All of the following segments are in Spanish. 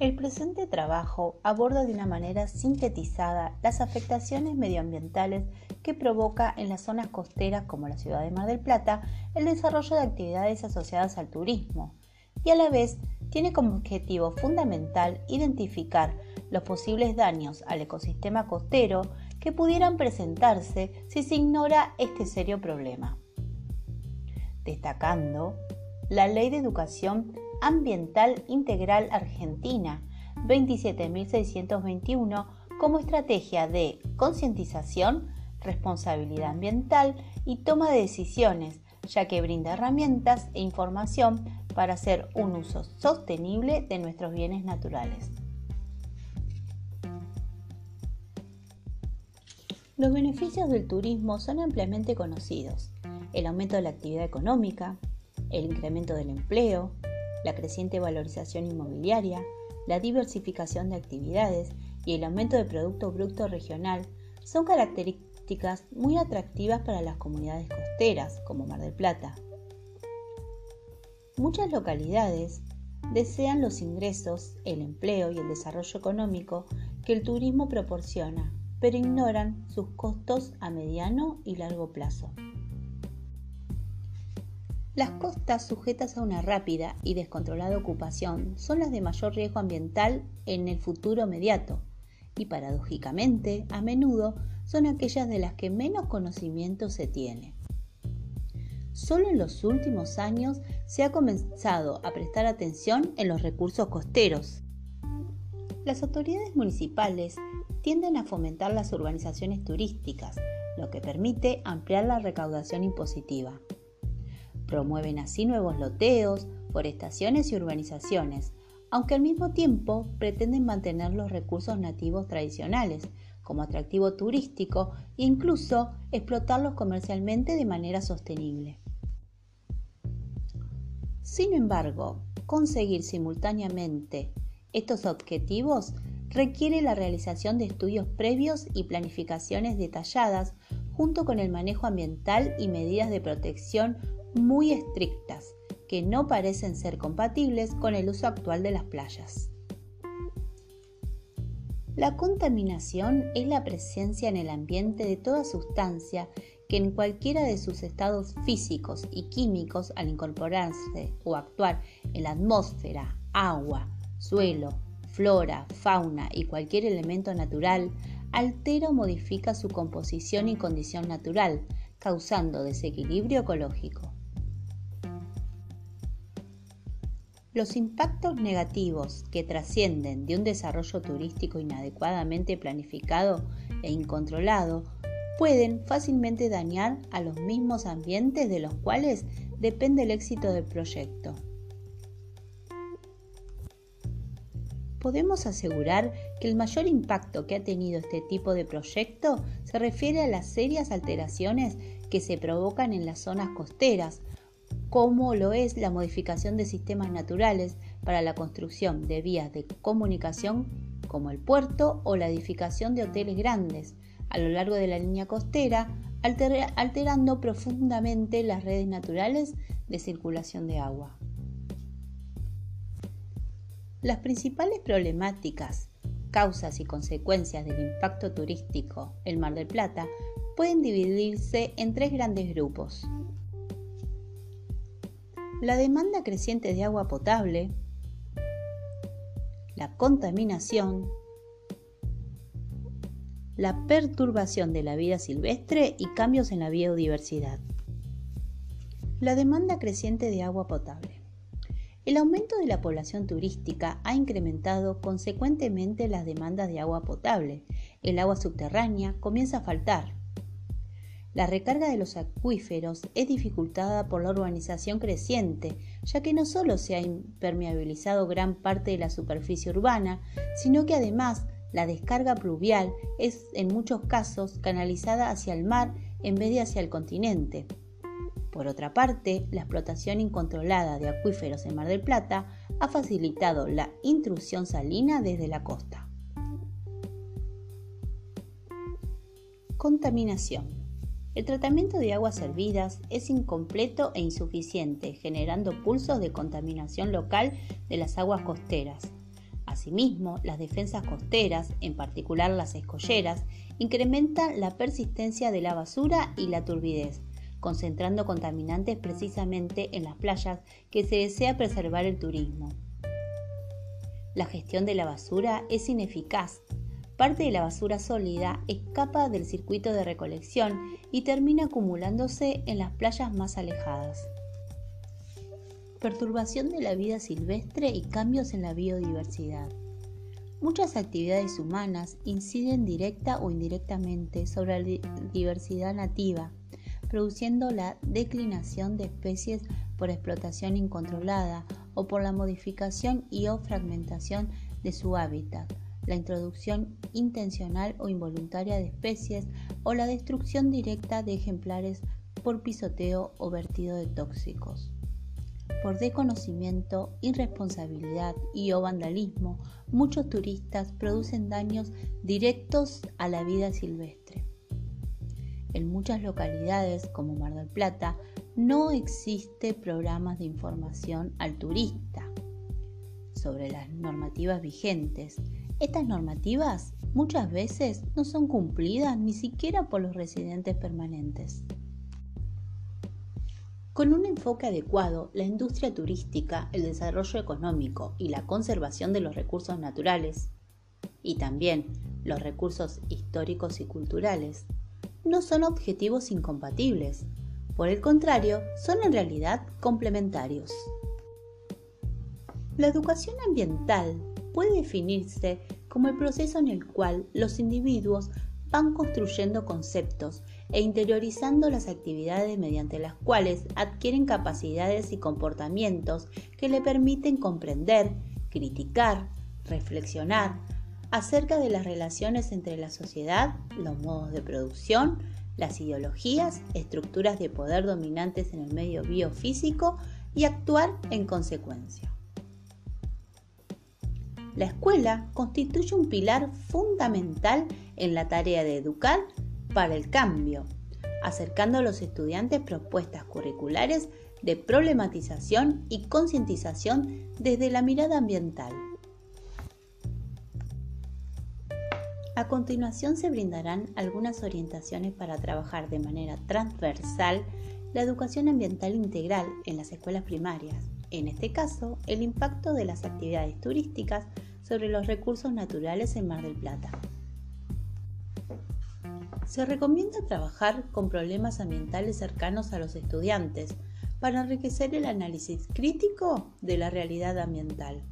El presente trabajo aborda de una manera sintetizada las afectaciones medioambientales que provoca en las zonas costeras como la ciudad de Mar del Plata el desarrollo de actividades asociadas al turismo y a la vez tiene como objetivo fundamental identificar los posibles daños al ecosistema costero que pudieran presentarse si se ignora este serio problema. Destacando la Ley de Educación Ambiental Integral Argentina 27621 como estrategia de concientización, responsabilidad ambiental y toma de decisiones, ya que brinda herramientas e información para hacer un uso sostenible de nuestros bienes naturales. Los beneficios del turismo son ampliamente conocidos. El aumento de la actividad económica, el incremento del empleo, la creciente valorización inmobiliaria, la diversificación de actividades y el aumento del Producto Bruto Regional son características muy atractivas para las comunidades costeras, como Mar del Plata. Muchas localidades desean los ingresos, el empleo y el desarrollo económico que el turismo proporciona, pero ignoran sus costos a mediano y largo plazo. Las costas sujetas a una rápida y descontrolada ocupación son las de mayor riesgo ambiental en el futuro inmediato y paradójicamente a menudo son aquellas de las que menos conocimiento se tiene. Solo en los últimos años se ha comenzado a prestar atención en los recursos costeros. Las autoridades municipales tienden a fomentar las urbanizaciones turísticas, lo que permite ampliar la recaudación impositiva. Promueven así nuevos loteos, forestaciones y urbanizaciones, aunque al mismo tiempo pretenden mantener los recursos nativos tradicionales como atractivo turístico e incluso explotarlos comercialmente de manera sostenible. Sin embargo, conseguir simultáneamente estos objetivos requiere la realización de estudios previos y planificaciones detalladas junto con el manejo ambiental y medidas de protección muy estrictas que no parecen ser compatibles con el uso actual de las playas. La contaminación es la presencia en el ambiente de toda sustancia que en cualquiera de sus estados físicos y químicos al incorporarse o actuar en la atmósfera, agua, suelo, flora, fauna y cualquier elemento natural altera o modifica su composición y condición natural, causando desequilibrio ecológico. Los impactos negativos que trascienden de un desarrollo turístico inadecuadamente planificado e incontrolado pueden fácilmente dañar a los mismos ambientes de los cuales depende el éxito del proyecto. Podemos asegurar que el mayor impacto que ha tenido este tipo de proyecto se refiere a las serias alteraciones que se provocan en las zonas costeras, como lo es la modificación de sistemas naturales para la construcción de vías de comunicación como el puerto o la edificación de hoteles grandes a lo largo de la línea costera, alterando profundamente las redes naturales de circulación de agua. Las principales problemáticas, causas y consecuencias del impacto turístico en Mar del Plata pueden dividirse en tres grandes grupos la demanda creciente de agua potable, la contaminación, la perturbación de la vida silvestre y cambios en la biodiversidad. La demanda creciente de agua potable. El aumento de la población turística ha incrementado consecuentemente las demandas de agua potable. El agua subterránea comienza a faltar la recarga de los acuíferos es dificultada por la urbanización creciente, ya que no solo se ha impermeabilizado gran parte de la superficie urbana, sino que además la descarga pluvial es en muchos casos canalizada hacia el mar en vez de hacia el continente. Por otra parte, la explotación incontrolada de acuíferos en Mar del Plata ha facilitado la intrusión salina desde la costa. Contaminación. El tratamiento de aguas servidas es incompleto e insuficiente, generando pulsos de contaminación local de las aguas costeras. Asimismo, las defensas costeras, en particular las escolleras, incrementan la persistencia de la basura y la turbidez, concentrando contaminantes precisamente en las playas que se desea preservar el turismo. La gestión de la basura es ineficaz. Parte de la basura sólida escapa del circuito de recolección y termina acumulándose en las playas más alejadas perturbación de la vida silvestre y cambios en la biodiversidad. Muchas actividades humanas inciden directa o indirectamente sobre la diversidad nativa, produciendo la declinación de especies por explotación incontrolada o por la modificación y o fragmentación de su hábitat, la introducción intencional o involuntaria de especies o la destrucción directa de ejemplares por pisoteo o vertido de tóxicos por desconocimiento, irresponsabilidad y o vandalismo, muchos turistas producen daños directos a la vida silvestre. En muchas localidades, como Mar del Plata, no existe programas de información al turista sobre las normativas vigentes. Estas normativas muchas veces no son cumplidas ni siquiera por los residentes permanentes. Con un enfoque adecuado, la industria turística, el desarrollo económico y la conservación de los recursos naturales, y también los recursos históricos y culturales, no son objetivos incompatibles, por el contrario, son en realidad complementarios. La educación ambiental puede definirse como el proceso en el cual los individuos van construyendo conceptos e interiorizando las actividades mediante las cuales adquieren capacidades y comportamientos que le permiten comprender, criticar, reflexionar acerca de las relaciones entre la sociedad, los modos de producción, las ideologías, estructuras de poder dominantes en el medio biofísico y actuar en consecuencia. La escuela constituye un pilar fundamental en la tarea de educar para el cambio, acercando a los estudiantes propuestas curriculares de problematización y concientización desde la mirada ambiental. A continuación se brindarán algunas orientaciones para trabajar de manera transversal la educación ambiental integral en las escuelas primarias, en este caso el impacto de las actividades turísticas sobre los recursos naturales en Mar del Plata. Se recomienda trabajar con problemas ambientales cercanos a los estudiantes para enriquecer el análisis crítico de la realidad ambiental.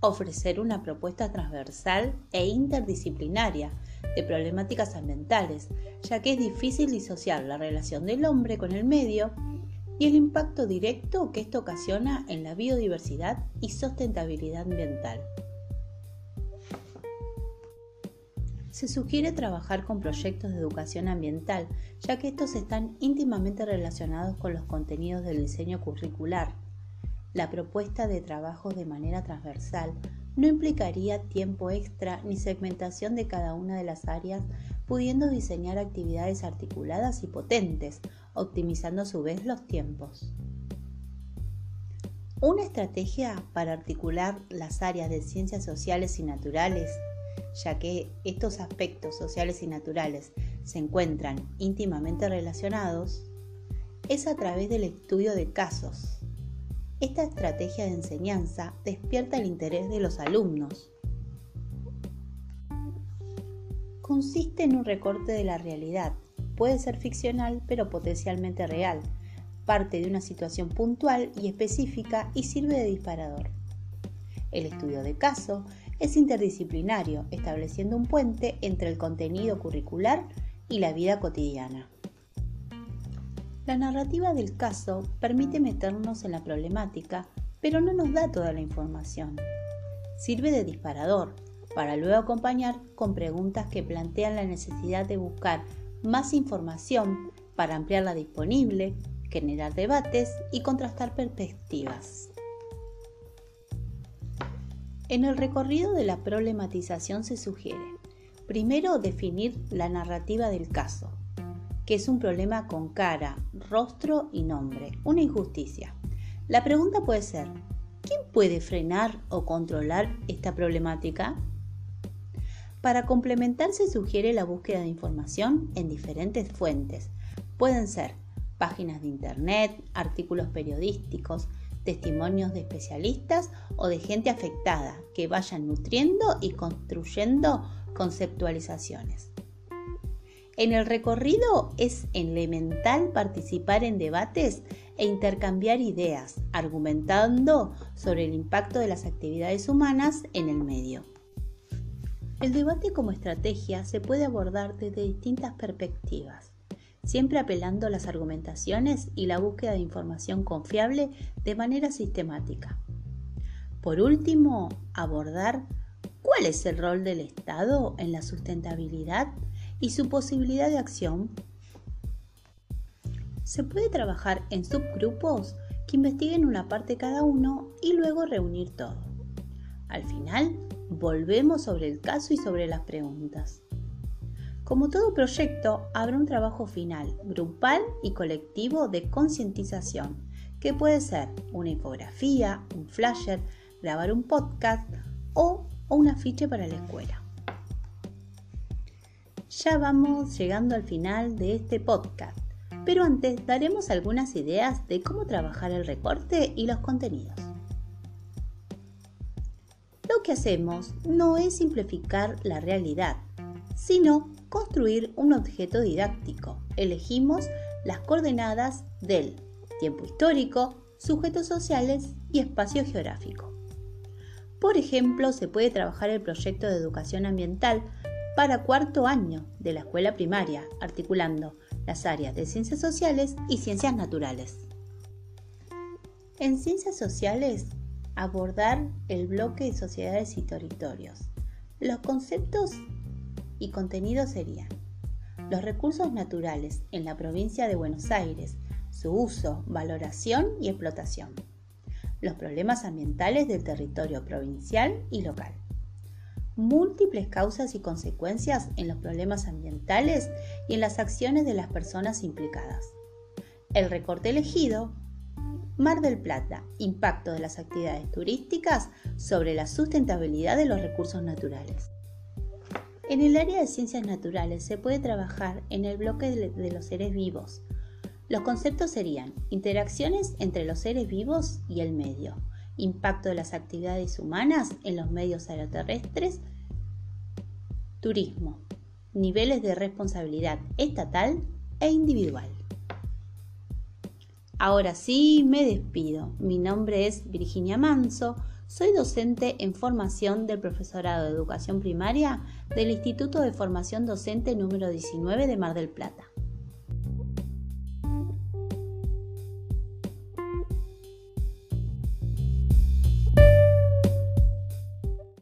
Ofrecer una propuesta transversal e interdisciplinaria de problemáticas ambientales, ya que es difícil disociar la relación del hombre con el medio y el impacto directo que esto ocasiona en la biodiversidad y sustentabilidad ambiental. Se sugiere trabajar con proyectos de educación ambiental, ya que estos están íntimamente relacionados con los contenidos del diseño curricular. La propuesta de trabajo de manera transversal no implicaría tiempo extra ni segmentación de cada una de las áreas, pudiendo diseñar actividades articuladas y potentes, optimizando a su vez los tiempos. Una estrategia para articular las áreas de ciencias sociales y naturales, ya que estos aspectos sociales y naturales se encuentran íntimamente relacionados, es a través del estudio de casos. Esta estrategia de enseñanza despierta el interés de los alumnos. Consiste en un recorte de la realidad puede ser ficcional pero potencialmente real, parte de una situación puntual y específica y sirve de disparador. El estudio de caso es interdisciplinario, estableciendo un puente entre el contenido curricular y la vida cotidiana. La narrativa del caso permite meternos en la problemática, pero no nos da toda la información. Sirve de disparador, para luego acompañar con preguntas que plantean la necesidad de buscar más información para ampliar la disponible, generar debates y contrastar perspectivas. En el recorrido de la problematización se sugiere, primero, definir la narrativa del caso, que es un problema con cara, rostro y nombre, una injusticia. La pregunta puede ser, ¿quién puede frenar o controlar esta problemática? Para complementar se sugiere la búsqueda de información en diferentes fuentes. Pueden ser páginas de internet, artículos periodísticos, testimonios de especialistas o de gente afectada que vayan nutriendo y construyendo conceptualizaciones. En el recorrido es elemental participar en debates e intercambiar ideas, argumentando sobre el impacto de las actividades humanas en el medio. El debate como estrategia se puede abordar desde distintas perspectivas, siempre apelando a las argumentaciones y la búsqueda de información confiable de manera sistemática. Por último, abordar cuál es el rol del Estado en la sustentabilidad y su posibilidad de acción. Se puede trabajar en subgrupos que investiguen una parte cada uno y luego reunir todo. Al final, volvemos sobre el caso y sobre las preguntas. Como todo proyecto, habrá un trabajo final, grupal y colectivo de concientización, que puede ser una infografía, un flyer, grabar un podcast o un afiche para la escuela. Ya vamos llegando al final de este podcast, pero antes daremos algunas ideas de cómo trabajar el recorte y los contenidos. Lo que hacemos no es simplificar la realidad, sino construir un objeto didáctico. Elegimos las coordenadas del tiempo histórico, sujetos sociales y espacio geográfico. Por ejemplo, se puede trabajar el proyecto de educación ambiental para cuarto año de la escuela primaria, articulando las áreas de ciencias sociales y ciencias naturales. En ciencias sociales, abordar el bloque de sociedades y territorios. Los conceptos y contenidos serían los recursos naturales en la provincia de Buenos Aires, su uso, valoración y explotación, los problemas ambientales del territorio provincial y local, múltiples causas y consecuencias en los problemas ambientales y en las acciones de las personas implicadas. El recorte elegido, Mar del Plata, impacto de las actividades turísticas sobre la sustentabilidad de los recursos naturales. En el área de ciencias naturales se puede trabajar en el bloque de los seres vivos. Los conceptos serían interacciones entre los seres vivos y el medio, impacto de las actividades humanas en los medios aeroterrestres, turismo, niveles de responsabilidad estatal e individual. Ahora sí, me despido. Mi nombre es Virginia Manso, soy docente en formación del profesorado de educación primaria del Instituto de Formación Docente número 19 de Mar del Plata.